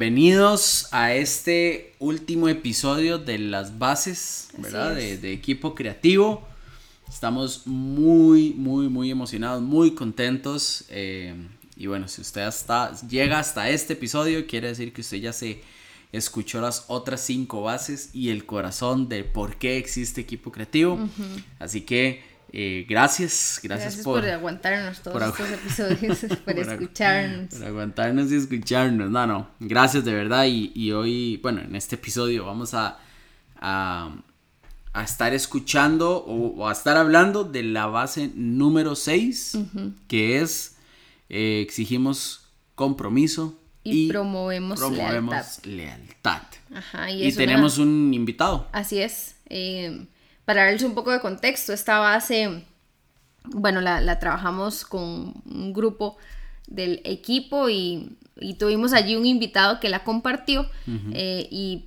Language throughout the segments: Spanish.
bienvenidos a este último episodio de las bases, ¿verdad? De, equipo creativo. Estamos muy, muy, muy emocionados, muy contentos. Eh, y bueno, si usted hasta, llega hasta este episodio, quiere decir que usted ya se escuchó las otras cinco bases y el corazón de por qué existe equipo creativo. Así que eh, gracias, gracias, por, aguantarnos todos estos episodios, por, escucharnos. Por aguantarnos y escucharnos. No, no, gracias de verdad. Y, hoy, bueno, en este episodio vamos a, a, estar escuchando o, a estar hablando de la base número 6, que es eh, exigimos compromiso, y, promovemos, lealtad. y, tenemos un invitado. Así es. Eh, para darles un poco de contexto, esta base, bueno, la, trabajamos con un grupo del equipo y, tuvimos allí un invitado que la compartió eh, y,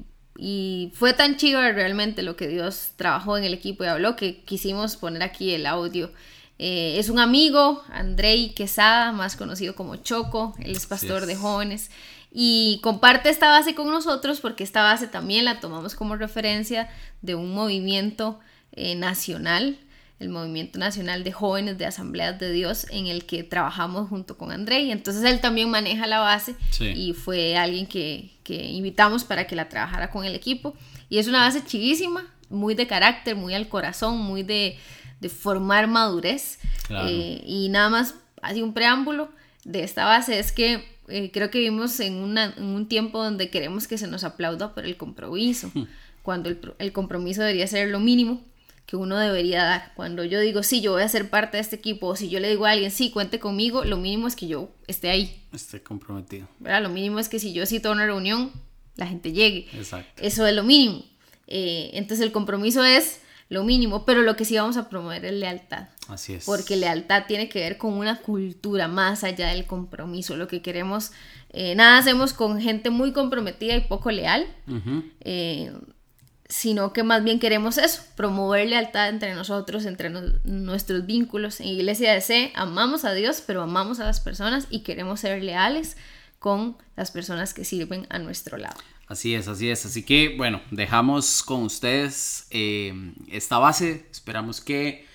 fue tan chido realmente lo que Dios trabajó en el equipo y habló que quisimos poner aquí el audio. Eh, es un amigo, Andrei Quesada, más conocido como Choco, él es pastor de jóvenes y comparte esta base con nosotros porque esta base también la tomamos como referencia de un movimiento eh, nacional, el Movimiento Nacional de Jóvenes de Asambleas de Dios, en el que trabajamos junto con Andrei. Entonces él también maneja la base y fue alguien que, que invitamos para que la trabajara con el equipo. Y es una base chivísima, muy de carácter, muy al corazón, muy de de formar madurez. Eh, y nada más, así un preámbulo de esta base es que eh, creo que vivimos en, un tiempo donde queremos que se nos aplauda por el compromiso, hmm. cuando el, compromiso debería ser lo mínimo que uno debería dar. Cuando yo digo, sí, yo voy a ser parte de este equipo, o si yo le digo a alguien, sí, cuente conmigo, lo mínimo es que yo esté ahí. Esté comprometido. Lo mínimo es que si yo cito una reunión, la gente llegue. Exacto. Eso es lo mínimo. Eh, entonces el compromiso es lo mínimo, pero lo que sí vamos a promover es lealtad. Así es. Porque lealtad tiene que ver con una cultura más allá del compromiso. Lo que queremos, eh, nada hacemos con gente muy comprometida y poco leal, eh, sino que más bien queremos eso, promover lealtad entre nosotros, entre nuestros vínculos. En Iglesia de C amamos a Dios, pero amamos a las personas y queremos ser leales con las personas que sirven a nuestro lado. Así es, así es. Así que bueno, dejamos con ustedes eh, esta base. Esperamos que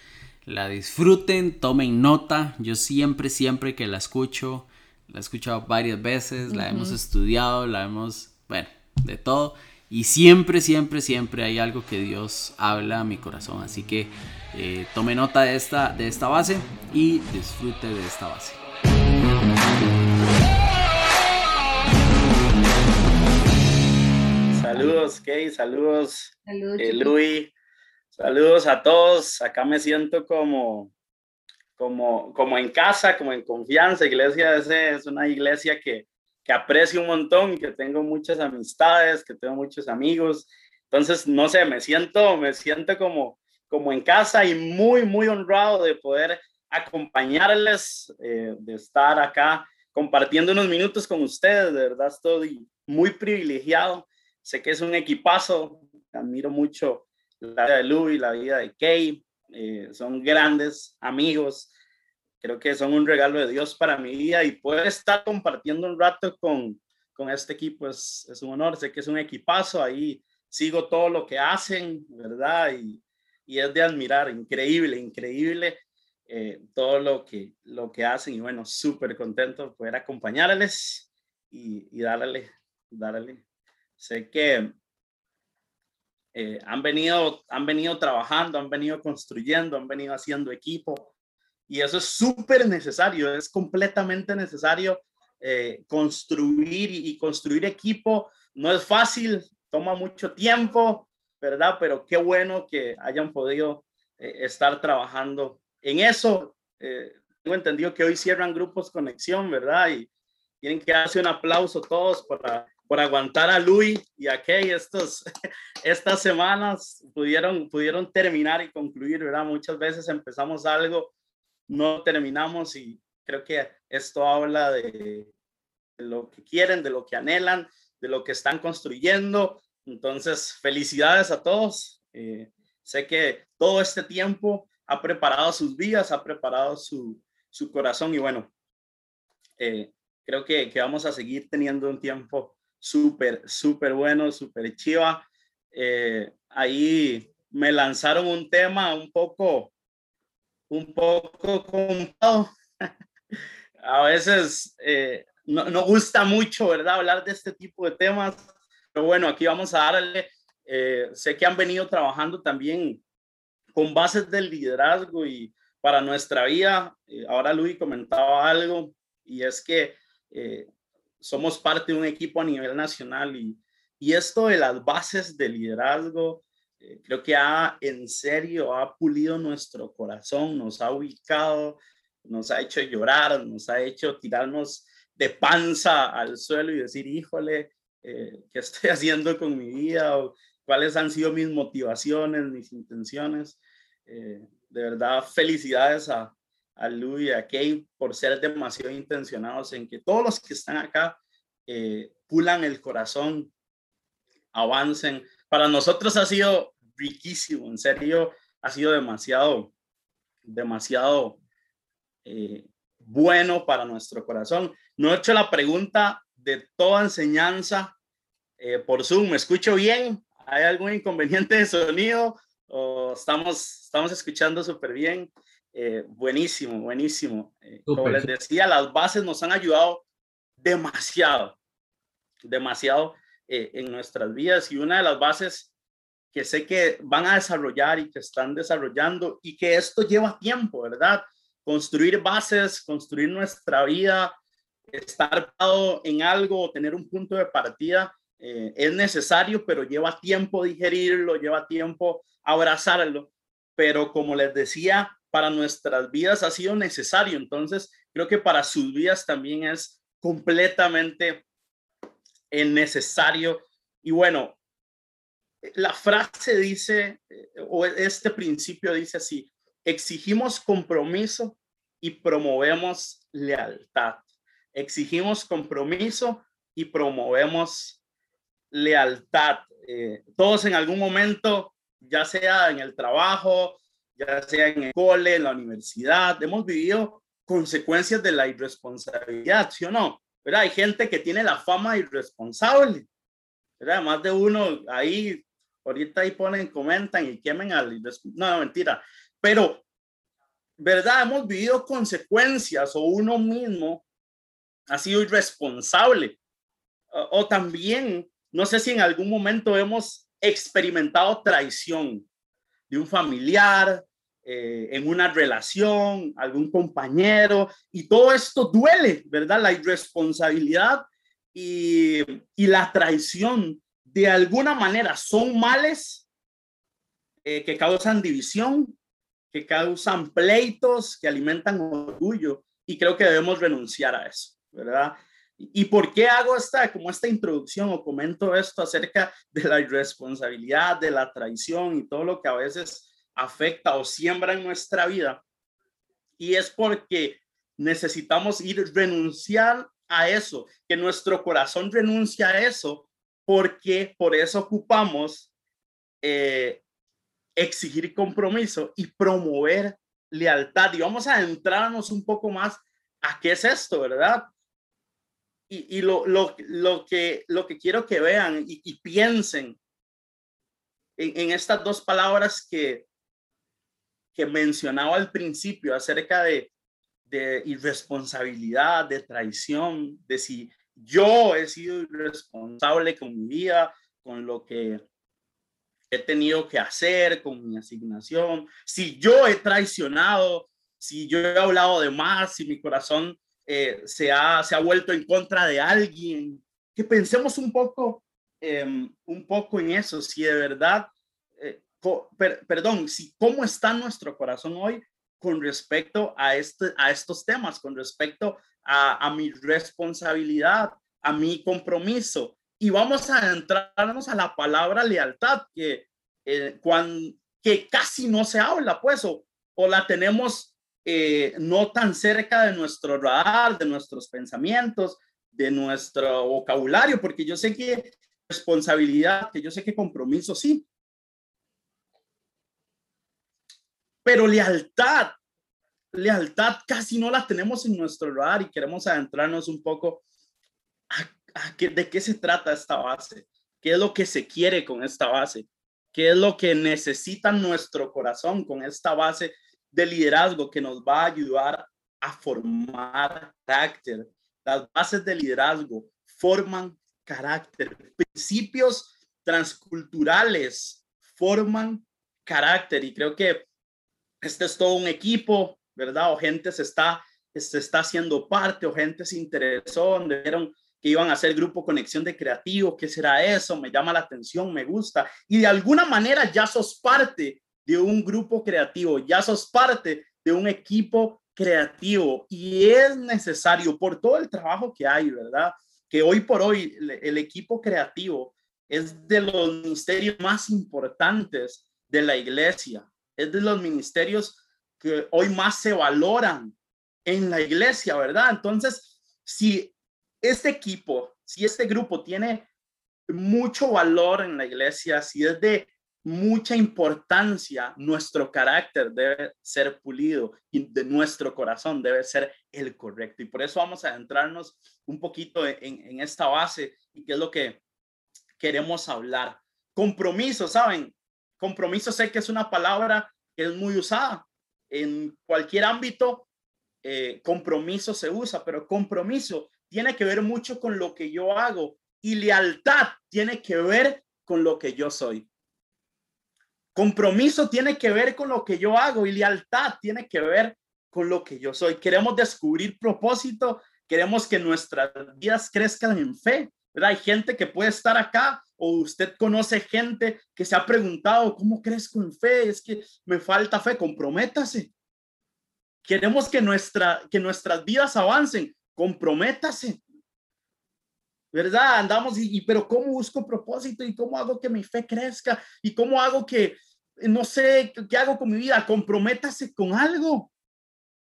la disfruten, tomen nota. Yo siempre, siempre que la escucho, la he escuchado varias veces, la hemos estudiado, la hemos, bueno, de todo. Y siempre, siempre, siempre hay algo que Dios habla a mi corazón. Así que eh, tome nota de esta, de esta base y disfrute de esta base. Saludos, Kay, saludos, saludos eh, Luis, saludos a todos. Acá me siento como, como, como en casa, como en confianza. Iglesia ese es una iglesia que, que aprecio un montón, que tengo muchas amistades, que tengo muchos amigos. Entonces, no sé, me siento, me siento como, como en casa y muy, muy honrado de poder acompañarles, eh, de estar acá compartiendo unos minutos con ustedes. De verdad, estoy muy privilegiado Sé que es un equipazo, admiro mucho la vida de Louis, la vida de Kay, eh, son grandes amigos, creo que son un regalo de Dios para mi vida y poder estar compartiendo un rato con, con este equipo es, es, un honor, sé que es un equipazo, ahí sigo todo lo que hacen, ¿verdad? Y, y es de admirar, increíble, increíble eh, todo lo que, lo que hacen y bueno, súper contento de poder acompañarles y, y darle, darle Sé que eh, han, venido, han venido trabajando, han venido construyendo, han venido haciendo equipo y eso es súper necesario, es completamente necesario eh, construir y, construir equipo. No es fácil, toma mucho tiempo, ¿verdad? Pero qué bueno que hayan podido eh, estar trabajando en eso. tengo entendido que hoy cierran grupos conexión, ¿verdad? Y tienen que darse un aplauso todos para por aguantar a Luis y a Kay estos, estas semanas pudieron, pudieron terminar y concluir, ¿verdad? Muchas veces empezamos algo, no terminamos y creo que esto habla de, lo que quieren, de lo que anhelan, de lo que están construyendo. Entonces, felicidades a todos. Eh, sé que todo este tiempo ha preparado sus vidas, ha preparado su, su corazón y bueno, eh, creo que, que vamos a seguir teniendo un tiempo súper, súper bueno, súper chiva. Eh, ahí me lanzaron un tema un poco, un poco complicado. A veces eh, no, no, gusta mucho, ¿verdad? Hablar de este tipo de temas. Pero bueno, aquí vamos a darle. Eh, sé que han venido trabajando también con bases del liderazgo y para nuestra vida. ahora Luis comentaba algo y es que somos parte de un equipo a nivel nacional y, y esto de las bases de liderazgo, eh, creo que ha en serio, ha pulido nuestro corazón, nos ha ubicado, nos ha hecho llorar, nos ha hecho tirarnos de panza al suelo y decir, híjole, eh, ¿qué estoy haciendo con mi vida? O, ¿Cuáles han sido mis motivaciones, mis intenciones? Eh, de verdad, felicidades a, a Lu y a Kay por ser demasiado intencionados en que todos los que están acá eh, pulan el corazón, avancen. Para nosotros ha sido riquísimo, en serio, ha sido demasiado, demasiado eh, bueno para nuestro corazón. No he hecho la pregunta de toda enseñanza eh, por Zoom. ¿Me escucho bien? ¿Hay algún inconveniente de sonido? ¿O estamos, estamos escuchando súper bien? Eh, buenísimo, buenísimo. Eh, como les decía, las bases nos han ayudado demasiado, demasiado eh, en nuestras vidas y una de las bases que sé que van a desarrollar y que están desarrollando y que esto lleva tiempo, ¿verdad? Construir bases, construir nuestra vida, estar en algo, tener un punto de partida, es necesario, pero lleva tiempo digerirlo, lleva tiempo abrazarlo. Pero como les decía, para nuestras vidas ha sido necesario. Entonces, creo que para sus vidas también es completamente necesario. Y bueno, la frase dice, eh, o este principio dice así, exigimos compromiso y promovemos lealtad. Exigimos compromiso y promovemos lealtad. Eh, todos en algún momento, ya sea en el trabajo, ya sea en el cole, en la universidad, hemos vivido consecuencias de la irresponsabilidad, ¿sí o no? ¿Verdad? Hay gente que tiene la fama irresponsable, ¿verdad? Más de uno ahí, ahorita ahí ponen, comentan y quemen al No, no, mentira. Pero, ¿verdad? Hemos vivido consecuencias o uno mismo ha sido irresponsable. o también, no sé si en algún momento hemos experimentado traición de un familiar, eh, en una relación, algún compañero, y todo esto duele, ¿verdad? La irresponsabilidad y, y la traición de alguna manera son males eh, que causan división, que causan pleitos, que alimentan orgullo, y creo que debemos renunciar a eso, ¿verdad? ¿Y por qué hago esta, como esta introducción o comento esto acerca de la irresponsabilidad, de la traición y todo lo que a veces afecta o siembra en nuestra vida. Y es porque necesitamos ir renunciar a eso, que nuestro corazón renuncia a eso, porque por eso ocupamos eh, exigir compromiso y promover lealtad. Y vamos a entrarnos un poco más a qué es esto, ¿verdad? Y, lo, lo, lo, que, lo que quiero que vean y, piensen en, en, estas dos palabras que, que mencionaba al principio acerca de, de irresponsabilidad, de traición, de si yo he sido irresponsable con mi vida, con lo que he tenido que hacer, con mi asignación, si yo he traicionado, si yo he hablado de más, si mi corazón eh, se, ha, se ha vuelto en contra de alguien, que pensemos un poco, em, un poco en eso, si de verdad perdón, si cómo está nuestro corazón hoy con respecto a, este, a estos temas, con respecto a, mi responsabilidad, a mi compromiso. Y vamos a entrarnos a la palabra lealtad, que, eh, que casi no se habla, pues, o, o la tenemos eh, no tan cerca de nuestro radar, de nuestros pensamientos, de nuestro vocabulario, porque yo sé que responsabilidad, que yo sé que compromiso sí, Pero lealtad, lealtad casi no la tenemos en nuestro lugar y queremos adentrarnos un poco ¿de qué se trata esta base? ¿Qué es lo que se quiere con esta base? ¿Qué es lo que necesita nuestro corazón con esta base de liderazgo que nos va a ayudar a formar carácter? Las bases de liderazgo forman carácter. Principios transculturales forman carácter y creo que este es todo un equipo, ¿verdad? O gente se está, se está haciendo parte o gente se interesó, vieron que iban a hacer grupo Conexión de Creativo, ¿qué será eso? Me llama la atención, me gusta. Y de alguna manera ya sos parte de un grupo creativo, ya sos parte de un equipo creativo y es necesario por todo el trabajo que hay, ¿verdad? Que hoy por hoy el equipo creativo es de los ministerios más importantes de la iglesia, es de los ministerios que hoy más se valoran en la iglesia, ¿verdad? Entonces, si este equipo, si este grupo tiene mucho valor en la iglesia, si es de mucha importancia, nuestro carácter debe ser pulido y de nuestro corazón debe ser el correcto. Y por eso vamos a adentrarnos un poquito en, esta base y qué es lo que queremos hablar. Compromiso, ¿saben? Compromiso sé que es una palabra que es muy usada en cualquier ámbito. Eh, compromiso se usa, pero compromiso tiene que ver mucho con lo que yo hago y lealtad tiene que ver con lo que yo soy. Compromiso tiene que ver con lo que yo hago y lealtad tiene que ver con lo que yo soy. Queremos descubrir propósito, queremos que nuestras vidas crezcan en fe. Hay gente que puede estar acá o usted conoce gente que se ha preguntado, ¿cómo crezco en fe? Es que me falta fe, comprométase. Queremos que, nuestra, que nuestras vidas avancen comprométase. ¿Verdad? Andamos y, pero ¿cómo busco propósito y cómo hago que mi fe crezca y cómo hago que no sé qué hago con mi vida? Comprométase con algo.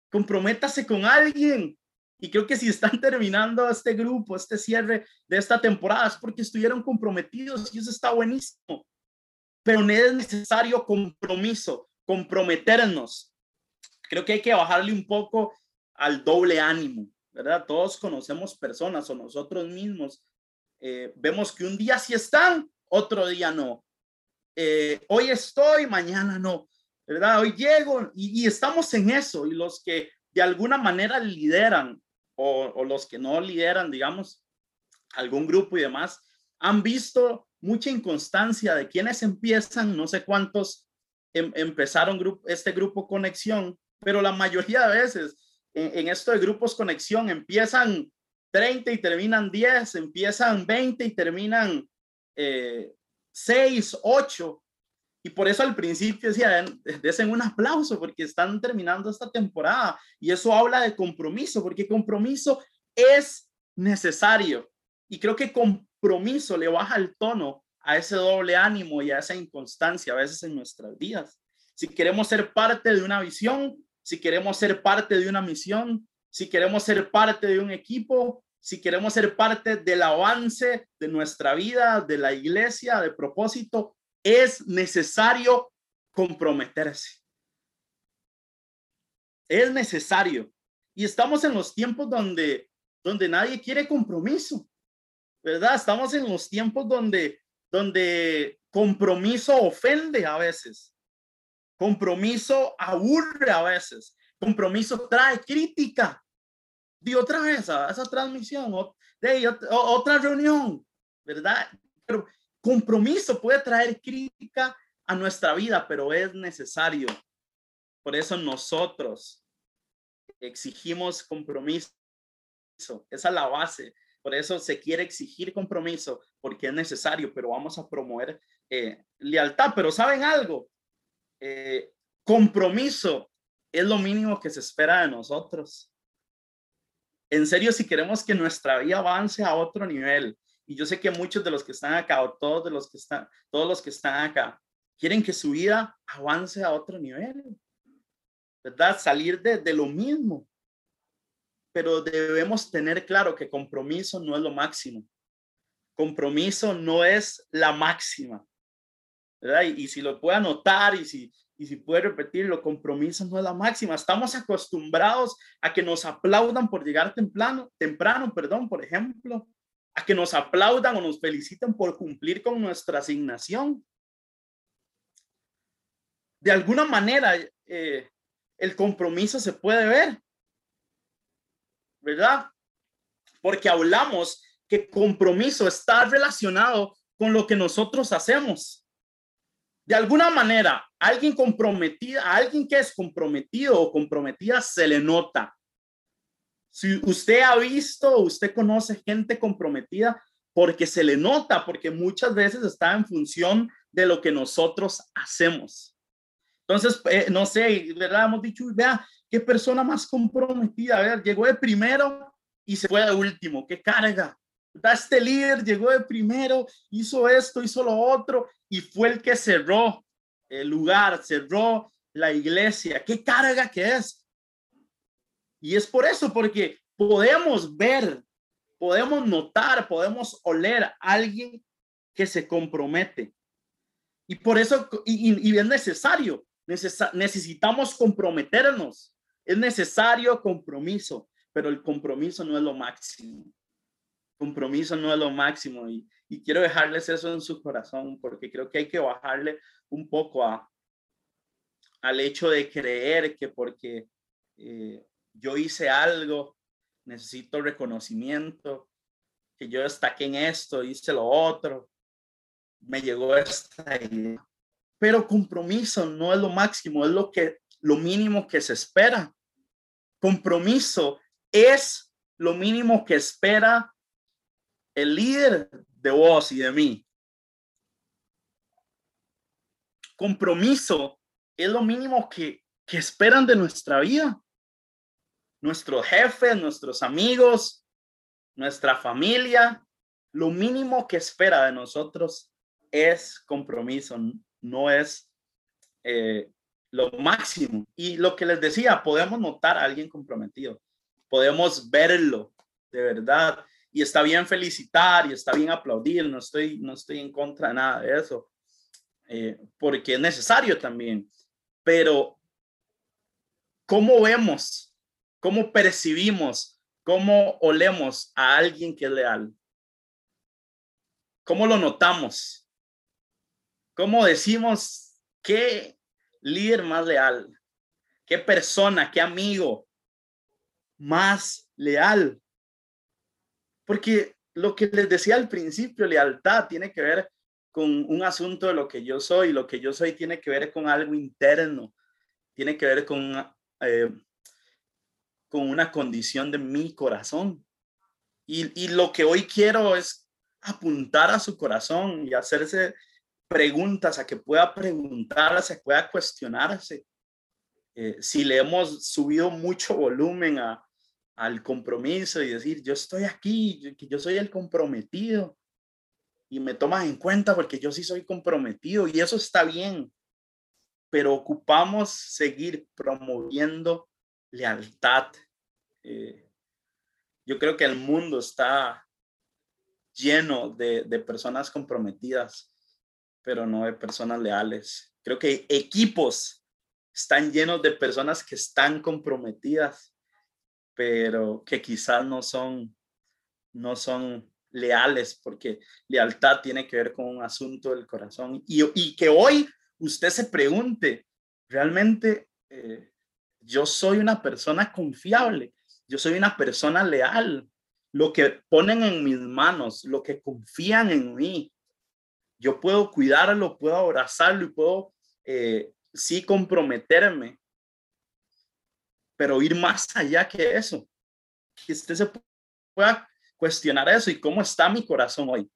Comprométase con alguien. Y creo que si están terminando este grupo, este cierre de esta temporada, es porque estuvieron comprometidos y eso está buenísimo. Pero no es necesario compromiso, comprometernos. Creo que hay que bajarle un poco al doble ánimo. ¿verdad? Todos conocemos personas o nosotros mismos. Eh, vemos que un día sí están, otro día no. Eh, hoy estoy, mañana no, ¿verdad? Hoy llego y, estamos en eso. Y los que de alguna manera lideran o, los que no lideran, digamos, algún grupo y demás, han visto mucha inconstancia de quienes empiezan, no sé cuántos em, empezaron este grupo Conexión, pero la mayoría de veces en, esto de grupos conexión, empiezan 30 y terminan 10, empiezan 20 y terminan eh, 6, 8. Y por eso al principio decía, desen un aplauso porque están terminando esta temporada. Y eso habla de compromiso, porque compromiso es necesario. Y creo que compromiso le baja el tono a ese doble ánimo y a esa inconstancia a veces en nuestras vidas. Si queremos ser parte de una visión, si queremos ser parte de una misión, si queremos ser parte de un equipo, si queremos ser parte del avance de nuestra vida, de la iglesia, de propósito, es necesario comprometerse. Es necesario. Y estamos en los tiempos donde, donde nadie quiere compromiso, ¿verdad? Estamos en los tiempos donde, donde compromiso ofende a veces. Compromiso aburre a veces. Compromiso trae crítica. De otra vez a esa transmisión, de otra reunión, ¿verdad? Compromiso puede traer crítica a nuestra vida, pero es necesario. Por eso nosotros exigimos compromiso. Esa es la base. Por eso se quiere exigir compromiso, porque es necesario, pero vamos a promover eh, lealtad. Pero ¿saben algo? Eh, compromiso es lo mínimo que se espera de nosotros. En serio, si queremos que nuestra vida avance a otro nivel, y yo sé que muchos de los que están acá, o todos de los que están, todos los que están acá, quieren que su vida avance a otro nivel, ¿verdad? Salir de, de lo mismo. Pero debemos tener claro que compromiso no es lo máximo. Compromiso no es la máxima. Y, si lo puede anotar y si, y si puede repetirlo, compromiso no es la máxima. Estamos acostumbrados a que nos aplaudan por llegar temprano, temprano, perdón, por ejemplo, a que nos aplaudan o nos feliciten por cumplir con nuestra asignación. De alguna manera, eh, el compromiso se puede ver, ¿verdad? Porque hablamos que compromiso está relacionado con lo que nosotros hacemos. De alguna manera, alguien comprometido, a alguien que es comprometido o comprometida se le nota. Si usted ha visto, usted conoce gente comprometida porque se le nota, porque muchas veces está en función de lo que nosotros hacemos. Entonces, eh, no sé, ¿verdad? Hemos dicho, vea, qué persona más comprometida, a ver, llegó de primero y se fue de último, qué carga. Este líder llegó de primero, hizo esto, hizo lo otro y fue el que cerró el lugar, cerró la iglesia. Qué carga que es. Y es por eso, porque podemos ver, podemos notar, podemos oler a alguien que se compromete. Y por eso, y, es necesario, necesitamos comprometernos. Es necesario compromiso, pero el compromiso no es lo máximo. Compromiso no es lo máximo. Y, y quiero dejarles eso en su corazón, porque creo que hay que bajarle un poco a, al hecho de creer que porque eh, yo hice algo, necesito reconocimiento, que yo destaqué en esto, hice lo otro, me llegó esta idea. Pero compromiso no es lo máximo, es lo que lo mínimo que se espera. Compromiso es lo mínimo que espera el líder de vos y de mí. Compromiso es lo mínimo que, que esperan de nuestra vida nuestros jefes, nuestros amigos, nuestra familia, lo mínimo que espera de nosotros es compromiso, no es eh, lo máximo. Y lo que les decía, podemos notar a alguien comprometido, podemos verlo de verdad. Y está bien felicitar y está bien aplaudir, no estoy, no estoy en contra de nada de eso, eh, porque es necesario también. Pero, ¿cómo vemos ¿Cómo percibimos, cómo olemos a alguien que es leal? ¿Cómo lo notamos? ¿Cómo decimos qué líder más leal? ¿Qué persona, qué amigo más leal? Porque lo que les decía al principio, lealtad tiene que ver con un asunto de lo que yo soy. Lo que yo soy tiene que ver con algo interno, tiene que ver con eh, con una condición de mi corazón. Y, lo que hoy quiero es apuntar a su corazón y hacerse preguntas, a que pueda preguntarse, pueda cuestionarse. Eh, si le hemos subido mucho volumen al compromiso y decir, yo estoy aquí, yo, yo soy el comprometido y me tomas en cuenta porque yo sí soy comprometido y eso está bien, pero ocupamos seguir promoviendo lealtad. Eh, yo creo que el mundo está lleno de, de, personas comprometidas, pero no de personas leales. Creo que equipos están llenos de personas que están comprometidas, pero que quizás no son, no son leales, porque lealtad tiene que ver con un asunto del corazón. Y, y que hoy usted se pregunte, ¿realmente eh, yo soy una persona confiable, yo soy una persona leal. Lo que ponen en mis manos, lo que confían en mí, yo puedo cuidarlo, puedo abrazarlo y puedo eh, sí comprometerme, pero ir más allá que eso. Que usted se pueda cuestionar eso y cómo está mi corazón hoy.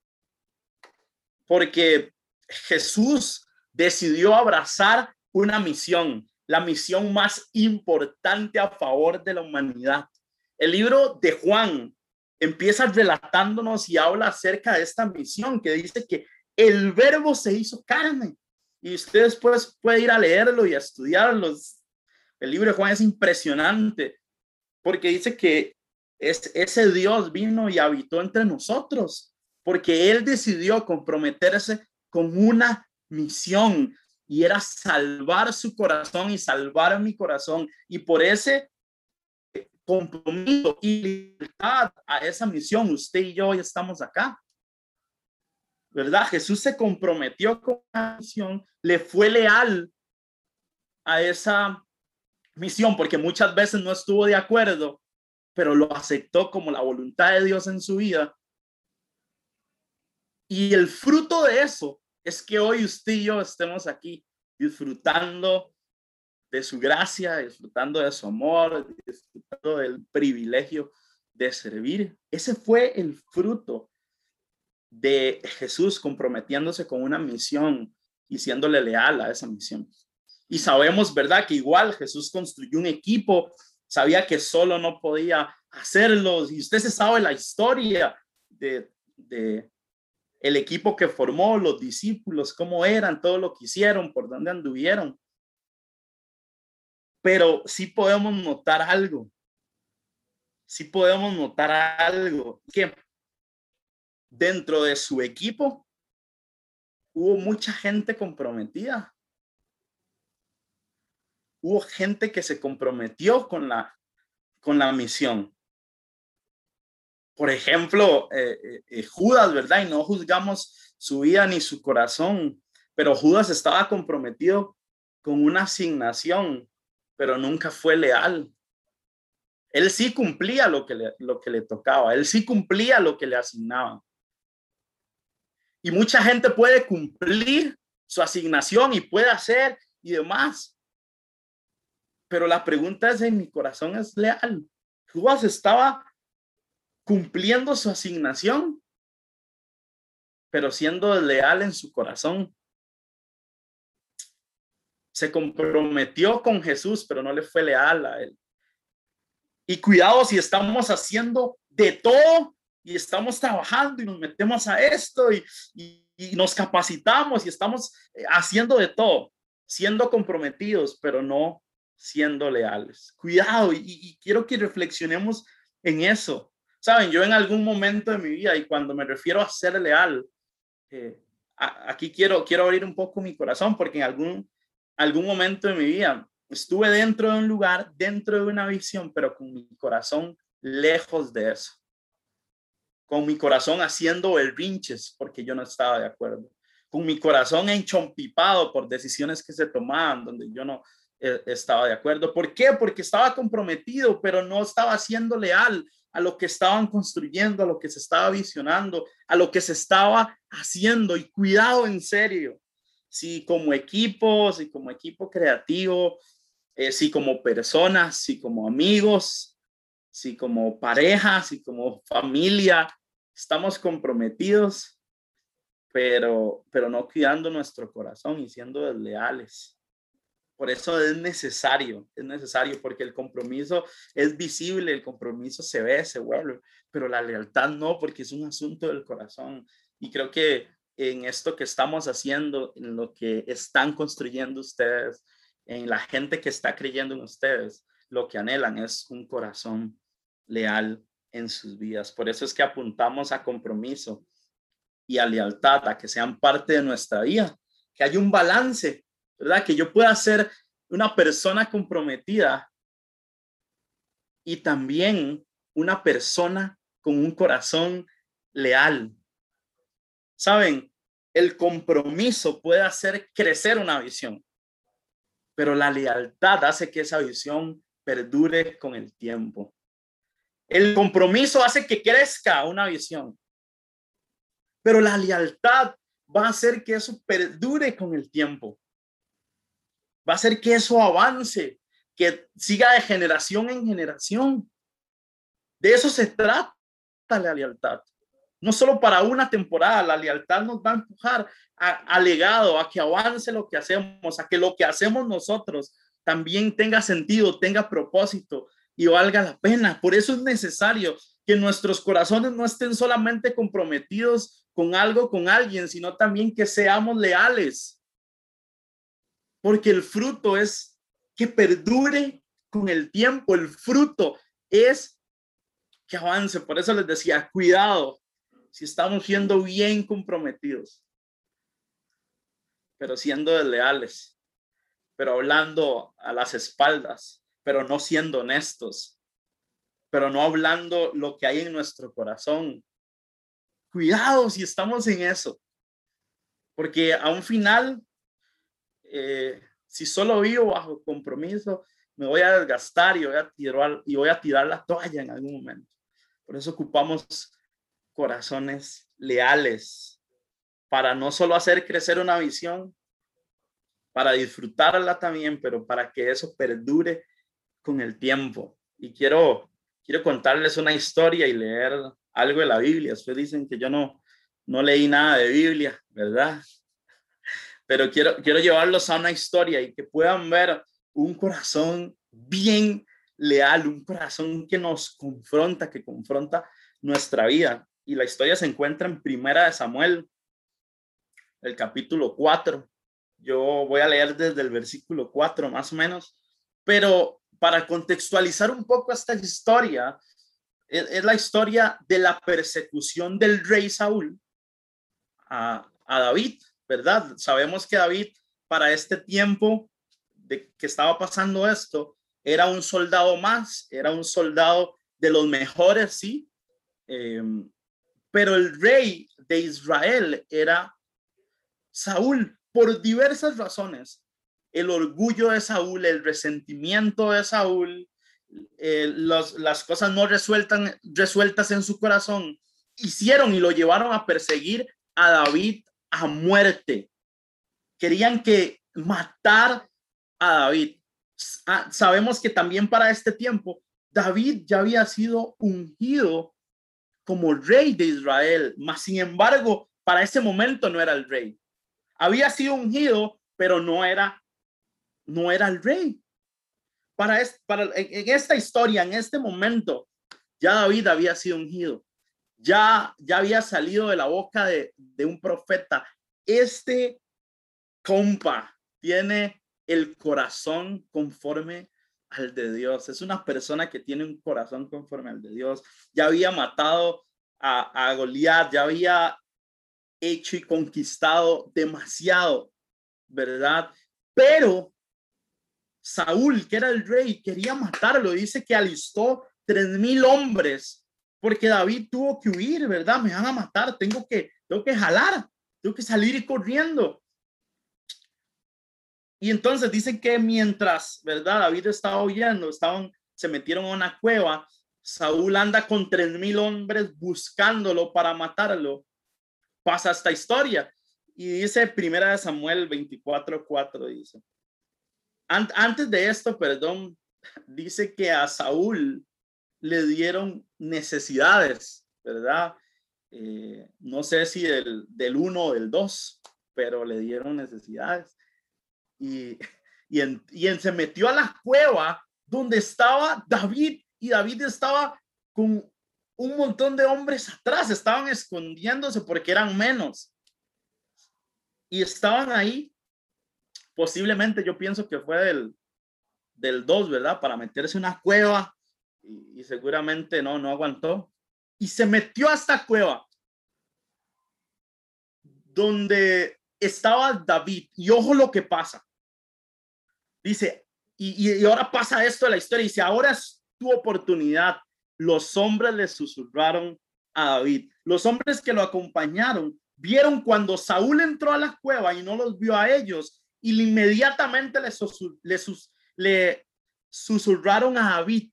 Porque Jesús decidió abrazar una misión la misión más importante a favor de la humanidad. El libro de Juan empieza relatándonos y habla acerca de esta misión que dice que el verbo se hizo carne. Y usted después puede ir a leerlo y a estudiarlo. El libro de Juan es impresionante porque dice que es, ese Dios vino y habitó entre nosotros porque Él decidió comprometerse con una misión y era salvar su corazón y salvar mi corazón. Y por ese, compromiso y lealtad a esa misión, usted y yo hoy estamos acá. ¿Verdad? Jesús se comprometió con la misión, le fue leal a esa misión, porque muchas veces no estuvo de acuerdo, pero lo aceptó como la voluntad de Dios en su vida. Y el fruto de eso es que hoy usted y yo estemos aquí disfrutando de su gracia, disfrutando de su amor, disfrutando del privilegio de servir. Ese fue el fruto de Jesús comprometiéndose con una misión y siéndole leal a esa misión. Y sabemos, ¿verdad? Que igual Jesús construyó un equipo, sabía que solo no podía hacerlo. Y usted se sabe la historia de, de el equipo que formó, los discípulos, cómo eran, todo lo que hicieron, por dónde anduvieron. Pero sí podemos notar algo. Sí podemos notar algo. Que dentro de su equipo hubo mucha gente comprometida. Hubo gente que se comprometió con la, con la misión. Por ejemplo, eh, eh, eh, Judas, ¿verdad? Y no juzgamos su vida ni su corazón, pero Judas estaba comprometido con una asignación pero nunca fue leal. Él sí cumplía lo que le, tocaba, él sí cumplía lo que le asignaban. Y mucha gente puede cumplir su asignación y puede hacer y demás. Pero la pregunta es, ¿en mi corazón es leal? Judas estaba cumpliendo su asignación, pero siendo leal en su corazón se comprometió con Jesús, pero no le fue leal a él. Y cuidado si estamos haciendo de todo y estamos trabajando y nos metemos a esto y, nos capacitamos y estamos eh, haciendo de todo, siendo comprometidos, pero no siendo leales. Cuidado y, quiero que reflexionemos en eso. Saben, yo en algún momento de mi vida y cuando me refiero a ser leal, eh, aquí quiero, quiero abrir un poco mi corazón porque en algún algún momento de mi vida estuve dentro de un lugar, dentro de una visión, pero con mi corazón lejos de eso. Con mi corazón haciendo berrinches porque yo no estaba de acuerdo. Con mi corazón enchompipado por decisiones que se tomaban donde yo no eh, estaba de acuerdo. ¿Por qué? Porque estaba comprometido, pero no estaba siendo leal a lo que estaban construyendo, a lo que se estaba visionando, a lo que se estaba haciendo. Y cuidado en serio, si como equipo, si como equipo creativo, eh, si como personas, si como amigos, si como pareja, si como familia, estamos comprometidos, pero, pero no cuidando nuestro corazón y siendo desleales. Por eso es necesario, es necesario porque el compromiso es visible, el compromiso se ve, se vuelve, pero la lealtad no, porque es un asunto del corazón. Y creo que en esto que estamos haciendo, en lo que están construyendo ustedes, en la gente que está creyendo en ustedes, lo que anhelan es un corazón leal en sus vidas. Por eso es que apuntamos a compromiso y a lealtad, a que sean parte de nuestra vida, que haya un balance, ¿verdad? Que yo pueda ser una persona comprometida y también una persona con un corazón leal. Saben, el compromiso puede hacer crecer una visión, pero la lealtad hace que esa visión perdure con el tiempo. El compromiso hace que crezca una visión, pero la lealtad va a hacer que eso perdure con el tiempo. Va a hacer que eso avance, que siga de generación en generación. De eso se trata la lealtad no solo para una temporada, la lealtad nos va a empujar a, legado, a que avance lo que hacemos, a que lo que hacemos nosotros también tenga sentido, tenga propósito y valga la pena. Por eso es necesario que nuestros corazones no estén solamente comprometidos con algo, con alguien, sino también que seamos leales. Porque el fruto es que perdure con el tiempo, el fruto es que avance. Por eso les decía, cuidado, si estamos siendo bien comprometidos, pero siendo desleales, pero hablando a las espaldas, pero no siendo honestos, pero no hablando lo que hay en nuestro corazón. Cuidado si estamos en eso, porque a un final, eh, si solo vivo bajo compromiso, me voy a desgastar y voy a tirar, y voy a tirar la toalla en algún momento. Por eso ocupamos corazones leales para no solo hacer crecer una visión, para disfrutarla también, pero para que eso perdure con el tiempo. Y quiero, quiero contarles una historia y leer algo de la Biblia. Ustedes dicen que yo no, no leí nada de Biblia, ¿verdad? Pero quiero, quiero llevarlos a una historia y que puedan ver un corazón bien leal, un corazón que nos confronta, que confronta nuestra vida. Y la historia se encuentra en Primera de Samuel, el capítulo 4. Yo voy a leer desde el versículo 4 más o menos, pero para contextualizar un poco esta historia, es, la historia de la persecución del rey Saúl a, a David, ¿verdad? Sabemos que David para este tiempo de que estaba pasando esto, era un soldado más, era un soldado de los mejores, sí, em, pero el rey de Israel era Saúl por diversas razones. El orgullo de Saúl, el resentimiento de Saúl, eh, las cosas no resueltan, resueltas en su corazón, hicieron y lo llevaron a perseguir a David a muerte. Querían que matar a David. Ah, sabemos que también para este tiempo David ya había sido ungido como rey de Israel, mas sin embargo, para ese momento no era el rey. Había sido ungido, pero no era no era el rey. Para, para en, esta historia, en este momento, ya David había sido ungido. Ya, ya había salido de la boca de, de un profeta. Este compa tiene el corazón conforme al de Dios. Es una persona que tiene un corazón conforme al de Dios. Ya había matado a, a Goliat, ya había hecho y conquistado demasiado, ¿verdad? Pero Saúl, que era el rey, quería matarlo. Dice que alistó tres mil hombres porque David tuvo que huir, ¿verdad? Me van a matar, tengo que, tengo que jalar, tengo que salir corriendo. Y entonces dicen que mientras, ¿verdad? David estaba huyendo, estaban, se metieron a una cueva, Saúl anda con tres mil hombres buscándolo para matarlo. Pasa esta historia. Y dice primera de Samuel 24, 4, dice. antes de esto, perdón, dice que a Saúl le dieron necesidades, ¿verdad? Eh, no sé si del, del uno o del dos, pero le dieron necesidades y, y, en, y en, se metió a la cueva donde estaba David y David estaba con un montón de hombres atrás, estaban escondiéndose porque eran menos. Y estaban ahí, posiblemente yo pienso que fue del, del 2, ¿verdad? Para meterse en una cueva y, seguramente no, no aguantó. Y se metió a esta cueva donde estaba David. Y ojo lo que pasa. Dice, y, ahora pasa esto de la historia. Dice, ahora es tu oportunidad. Los hombres le susurraron a David. Los hombres que lo acompañaron vieron cuando Saúl entró a la cueva y no los vio a ellos y inmediatamente le, le, le susurraron a David.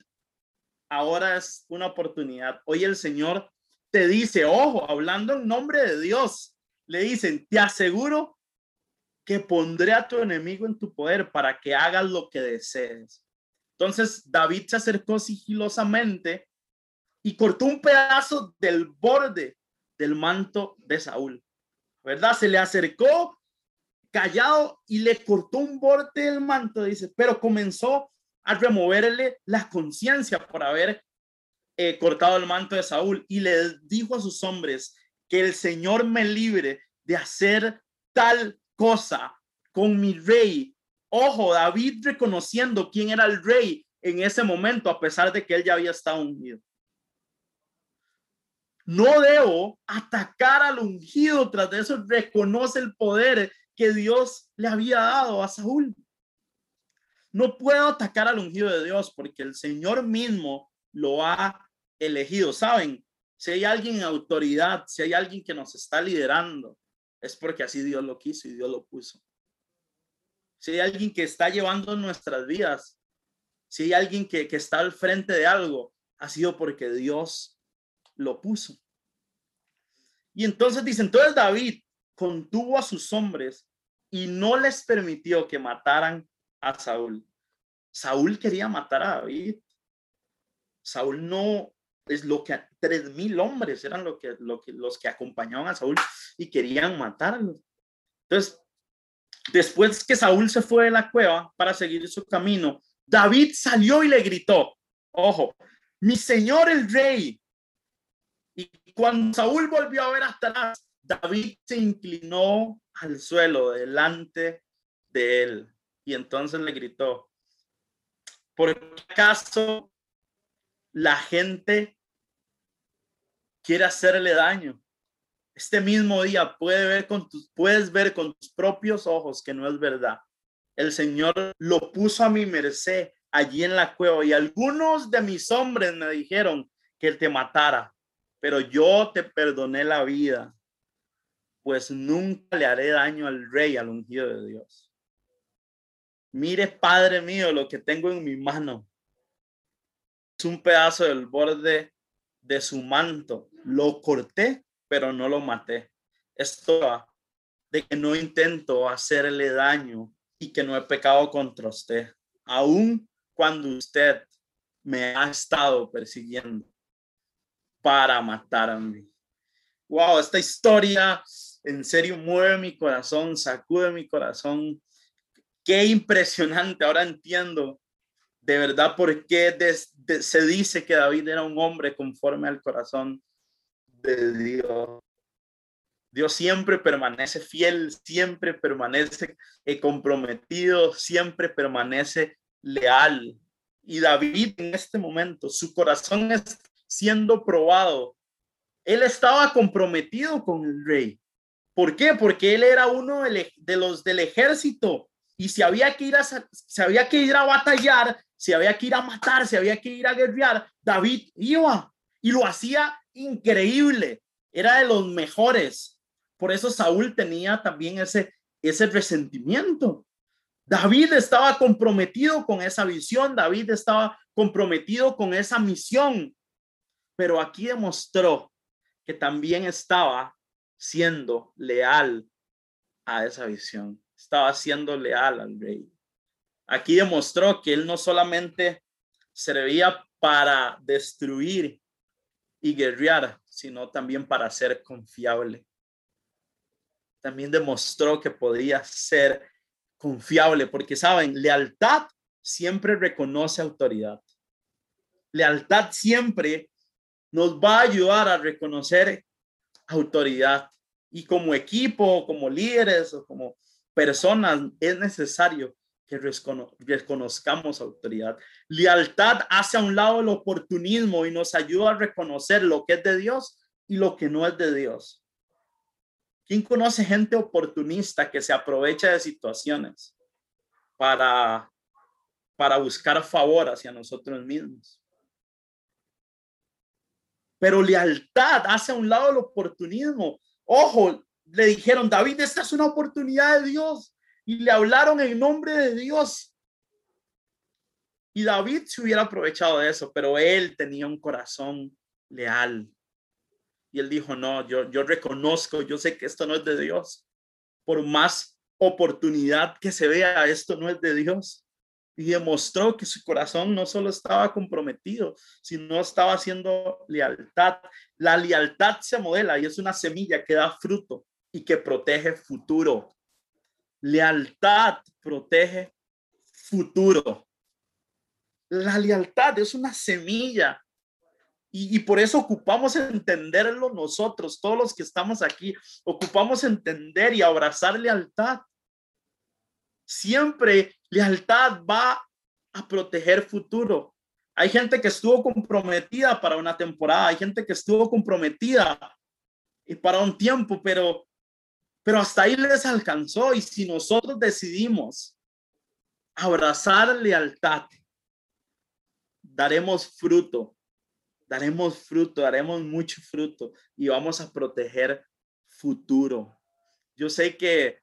Ahora es una oportunidad. Hoy el Señor te dice, ojo, hablando en nombre de Dios, le dicen, te aseguro que pondré a tu enemigo en tu poder para que hagas lo que desees. Entonces David se acercó sigilosamente y cortó un pedazo del borde del manto de Saúl. ¿Verdad? Se le acercó callado y le cortó un borde del manto, dice, pero comenzó a removerle la conciencia por haber eh, cortado el manto de Saúl y le dijo a sus hombres que el Señor me libre de hacer tal cosa con mi rey. Ojo, David reconociendo quién era el rey en ese momento, a pesar de que él ya había estado ungido. No debo atacar al ungido, tras de eso reconoce el poder que Dios le había dado a Saúl. No puedo atacar al ungido de Dios porque el Señor mismo lo ha elegido. ¿Saben? Si hay alguien en autoridad, si hay alguien que nos está liderando, es porque así Dios lo quiso y Dios lo puso. Si hay alguien que está llevando nuestras vidas, si hay alguien que, que está al frente de algo, ha sido porque Dios lo puso. Y entonces dice, entonces David contuvo a sus hombres y no les permitió que mataran a Saúl. Saúl quería matar a David. Saúl no es lo que tres mil hombres eran lo que, lo que, los que acompañaban a Saúl y querían matarlo. Entonces, después que Saúl se fue de la cueva para seguir su camino, David salió y le gritó, ojo, mi señor el rey. Y cuando Saúl volvió a ver atrás, David se inclinó al suelo delante de él y entonces le gritó, ¿por acaso la gente quiere hacerle daño? Este mismo día puede ver con tus, puedes ver con tus propios ojos que no es verdad. El Señor lo puso a mi merced allí en la cueva y algunos de mis hombres me dijeron que te matara, pero yo te perdoné la vida, pues nunca le haré daño al rey, al ungido de Dios. Mire, Padre mío, lo que tengo en mi mano. Un pedazo del borde de su manto. Lo corté, pero no lo maté. Esto de que no intento hacerle daño y que no he pecado contra usted. Aún cuando usted me ha estado persiguiendo para matarme. Wow, esta historia en serio mueve mi corazón, sacude mi corazón. Qué impresionante. Ahora entiendo de verdad por qué se dice que David era un hombre conforme al corazón de Dios. Dios siempre permanece fiel, siempre permanece eh, comprometido, siempre permanece leal. Y David en este momento, su corazón es siendo probado. Él estaba comprometido con el rey. ¿Por qué? Porque él era uno de los del ejército y si había que ir a, se había que ir a batallar, si había que ir a matar, si había que ir a guerrear, David iba y lo hacía increíble. Era de los mejores. Por eso Saúl tenía también ese, ese resentimiento. David estaba comprometido con esa visión, David estaba comprometido con esa misión, pero aquí demostró que también estaba siendo leal a esa visión, estaba siendo leal al rey. Aquí demostró que él no solamente servía para destruir y guerrear, sino también para ser confiable. También demostró que podía ser confiable, porque saben, lealtad siempre reconoce autoridad. Lealtad siempre nos va a ayudar a reconocer autoridad. Y como equipo, como líderes o como personas, es necesario que reconozcamos autoridad. Lealtad hace a un lado el oportunismo y nos ayuda a reconocer lo que es de Dios y lo que no es de Dios. ¿Quién conoce gente oportunista que se aprovecha de situaciones para, para buscar favor hacia nosotros mismos? Pero lealtad hace a un lado el oportunismo. Ojo, le dijeron, David, esta es una oportunidad de Dios. Y le hablaron en nombre de Dios. Y David se hubiera aprovechado de eso, pero él tenía un corazón leal. Y él dijo, no, yo, yo reconozco, yo sé que esto no es de Dios. Por más oportunidad que se vea, esto no es de Dios. Y demostró que su corazón no solo estaba comprometido, sino estaba haciendo lealtad. La lealtad se modela y es una semilla que da fruto y que protege futuro. Lealtad protege futuro. La lealtad es una semilla y, por eso ocupamos entenderlo nosotros, todos los que estamos aquí, ocupamos entender y abrazar lealtad. Siempre lealtad va a proteger futuro. Hay gente que estuvo comprometida para una temporada, hay gente que estuvo comprometida y para un tiempo, pero, pero hasta ahí les alcanzó. Y si nosotros decidimos abrazar lealtad, daremos fruto daremos fruto, daremos mucho fruto y vamos a proteger futuro. Yo sé que,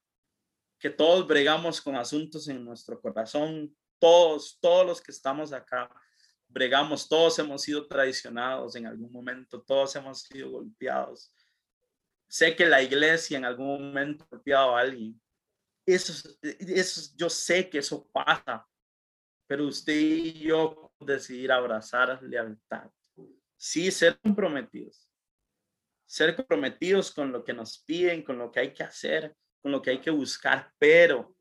que todos bregamos con asuntos en nuestro corazón, todos, todos los que estamos acá, bregamos, todos hemos sido traicionados en algún momento, todos hemos sido golpeados. Sé que la iglesia en algún momento ha golpeado a alguien. Eso, eso, yo sé que eso pasa, pero usted y yo decidir abrazar lealtad. Sí, ser comprometidos. Ser comprometidos con lo que nos piden, con lo que hay que hacer, con lo que hay que buscar, pero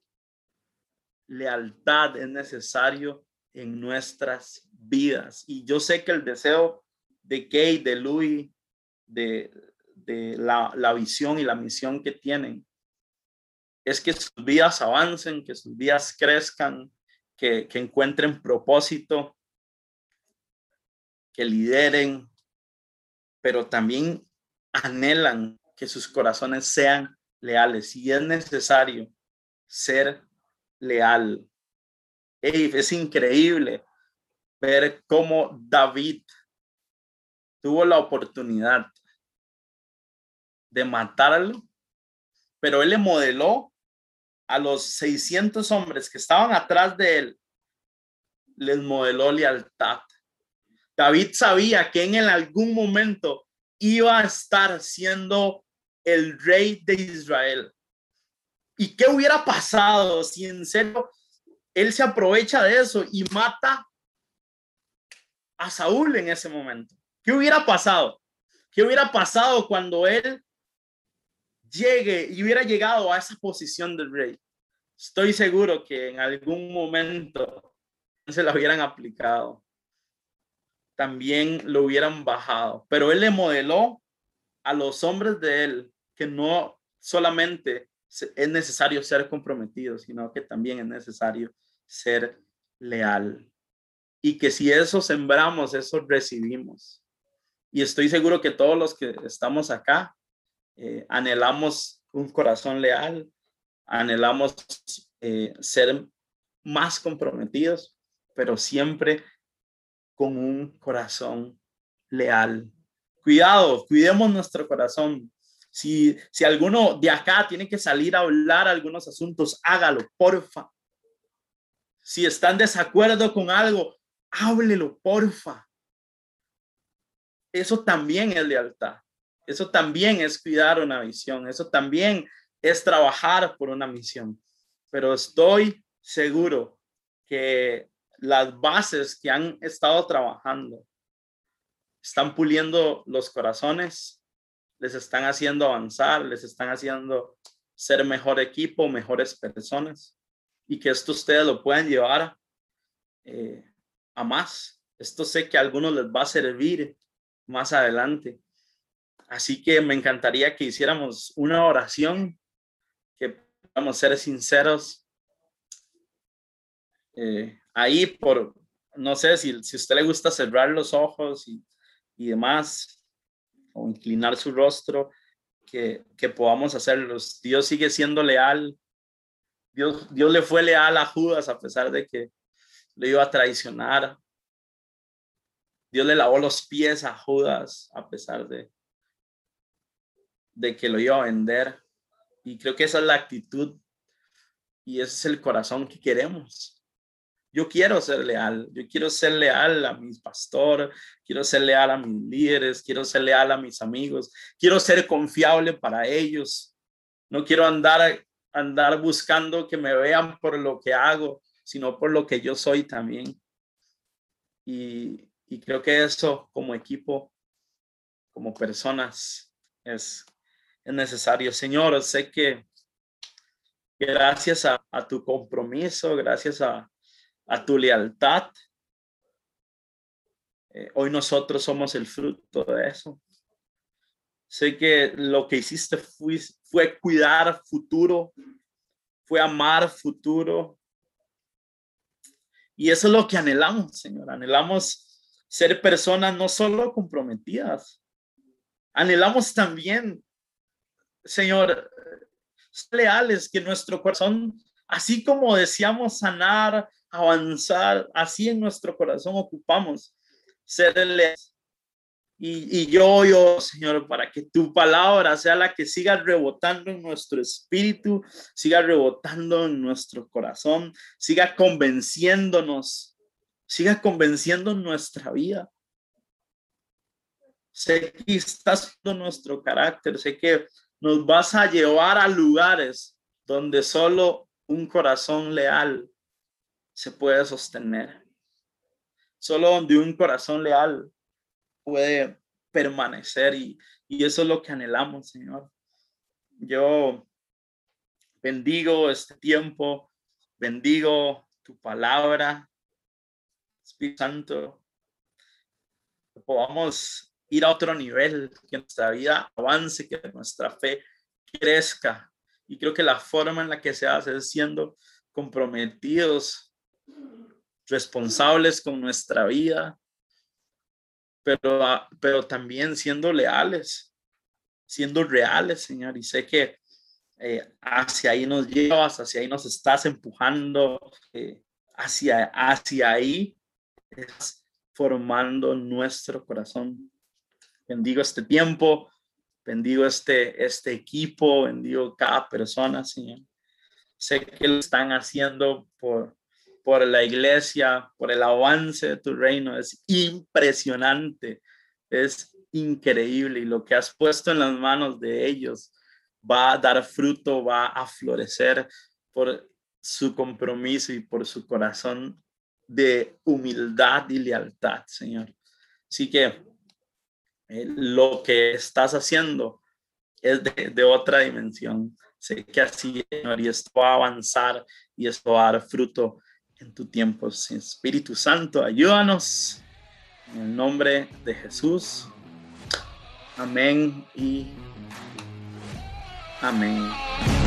lealtad es necesario en nuestras vidas. Y yo sé que el deseo de Kate, de Louis, de, de la, la, visión y la misión que tienen, es que sus vidas avancen, que sus vidas crezcan, que, que encuentren propósito, que lideren, pero también anhelan que sus corazones sean leales. Y es necesario ser leal es increíble ver cómo David tuvo la oportunidad de matarlo, pero él le modeló a los 600 hombres que estaban atrás de él, les modeló lealtad. David sabía que en algún momento iba a estar siendo el rey de Israel. ¿Y qué hubiera pasado si en serio él se aprovecha de eso y mata a Saúl en ese momento. ¿Qué hubiera pasado? ¿Qué hubiera pasado cuando él llegue y hubiera llegado a esa posición del rey? Estoy seguro que en algún momento se la hubieran aplicado. También lo hubieran bajado. Pero él le modeló a los hombres de él que no solamente es necesario ser comprometido, sino que también es necesario ser leal. Y que si eso sembramos, eso recibimos. Y estoy seguro que todos los que estamos acá eh, anhelamos un corazón leal, anhelamos eh, ser más comprometidos, pero siempre con un corazón leal. Cuidado, cuidemos nuestro corazón. Si, si alguno de acá tiene que salir a hablar algunos asuntos, hágalo, porfa. Si está en desacuerdo con algo, háblelo, porfa. Eso también es lealtad. Eso también es cuidar una visión. Eso también es trabajar por una misión. Pero estoy seguro que las bases que han estado trabajando están puliendo los corazones, les están haciendo avanzar, les están haciendo ser mejor equipo, mejores personas y que esto ustedes lo puedan llevar eh, a más. Esto sé que a algunos les va a servir más adelante. Así que me encantaría que hiciéramos una oración, que podamos ser sinceros. Eh, ahí por, no sé si, si a usted le gusta cerrar los ojos y, y demás, o inclinar su rostro, que, que podamos hacerlos. Dios sigue siendo leal Dios, le fue leal a Judas a pesar de que le iba a traicionar. Dios le lavó los pies a Judas a pesar de, de que lo iba a vender. Y creo que esa es la actitud y ese es el corazón que queremos. Yo quiero ser leal, yo quiero ser leal a mis pastores, quiero ser leal a mis líderes, quiero ser leal a mis amigos, quiero ser confiable para ellos. No quiero andar andar buscando que me vean por lo que hago, sino por lo que yo soy también. Y, creo que eso como equipo, como personas, es, es necesario. Señor, sé que gracias a, tu compromiso, gracias a, tu lealtad, eh, hoy nosotros somos el fruto de eso. Sé que lo que hiciste fue, fue cuidar futuro, fue amar futuro. Y eso es lo que anhelamos, Señor. Anhelamos ser personas no solo comprometidas, anhelamos también, Señor, leales, que nuestro corazón, así como deseamos sanar, avanzar, así en nuestro corazón ocupamos ser leales Y, yo, yo, Señor, para que tu palabra sea la que siga rebotando en nuestro espíritu, siga rebotando en nuestro corazón, siga convenciéndonos, siga convenciendo nuestra vida. Sé que estás nuestro carácter, sé que nos vas a llevar a lugares donde solo un corazón leal se puede sostener. Solo donde un corazón leal puede permanecer y, eso es lo que anhelamos, Señor. Yo bendigo este tiempo, bendigo tu palabra, Espíritu Santo, que podamos ir a otro nivel, que nuestra vida avance, que nuestra fe crezca. Y creo que la forma en la que se hace es siendo comprometidos, responsables con nuestra vida, pero, ah, pero también siendo leales, siendo reales, Señor. Y sé que eh, hacia ahí nos llevas, hacia ahí nos estás empujando, eh, hacia, hacia ahí estás formando nuestro corazón. Bendigo este tiempo, bendigo este, este equipo, bendigo cada persona, Señor. Sé que lo están haciendo por, por la iglesia, por el avance de tu reino. Es impresionante, es increíble y lo que has puesto en las manos de ellos va a dar fruto, va a florecer por su compromiso y por su corazón de humildad y lealtad, Señor. Así que eh, lo que estás haciendo es de, otra dimensión. Sé que así, Señor, y esto va a avanzar y esto va a dar fruto en tu tiempo. Espíritu Santo, ayúdanos. En el nombre de Jesús. Amén y amén.